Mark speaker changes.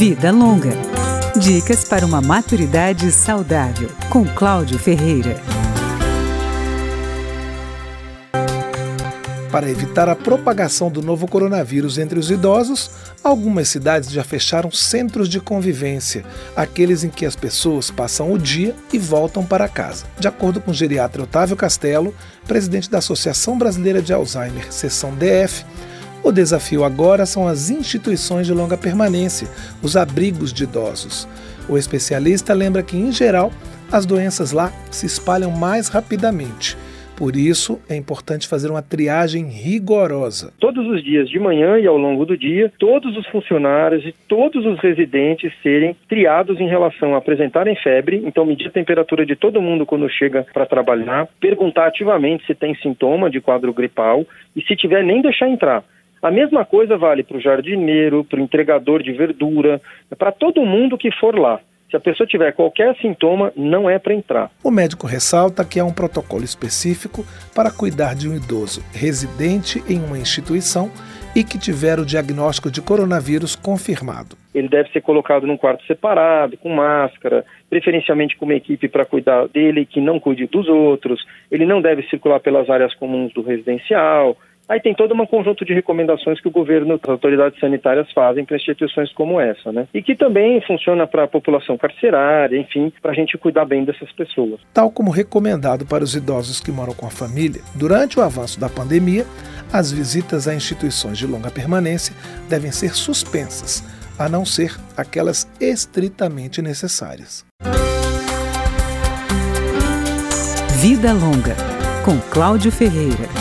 Speaker 1: Vida Longa. Dicas para uma maturidade saudável, com Cláudio Ferreira.
Speaker 2: Para evitar a propagação do novo coronavírus entre os idosos, algumas cidades já fecharam centros de convivência, aqueles em que as pessoas passam o dia e voltam para casa. De acordo com o geriatra Otávio Castelo, presidente da Associação Brasileira de Alzheimer, seção DF, o desafio agora são as instituições de longa permanência, os abrigos de idosos. O especialista lembra que, em geral, as doenças lá se espalham mais rapidamente. Por isso, é importante fazer uma triagem rigorosa.
Speaker 3: Todos os dias de manhã e ao longo do dia, todos os funcionários e todos os residentes serem triados em relação a apresentarem febre, então medir a temperatura de todo mundo quando chega para trabalhar, perguntar ativamente se tem sintoma de quadro gripal e se tiver nem deixar entrar. A mesma coisa vale para o jardineiro, para o entregador de verdura, para todo mundo que for lá. Se a pessoa tiver qualquer sintoma, não é para entrar.
Speaker 2: O médico ressalta que há um protocolo específico para cuidar de um idoso residente em uma instituição e que tiver o diagnóstico de coronavírus confirmado.
Speaker 3: Ele deve ser colocado num quarto separado, com máscara, preferencialmente com uma equipe para cuidar dele que não cuide dos outros. Ele não deve circular pelas áreas comuns do residencial. Aí tem todo um conjunto de recomendações que o governo, as autoridades sanitárias fazem para instituições como essa, né? E que também funciona para a população carcerária, enfim, para a gente cuidar bem dessas pessoas.
Speaker 2: Tal como recomendado para os idosos que moram com a família, durante o avanço da pandemia, as visitas a instituições de longa permanência devem ser suspensas, a não ser aquelas estritamente necessárias.
Speaker 1: Vida Longa, com Cláudio Ferreira.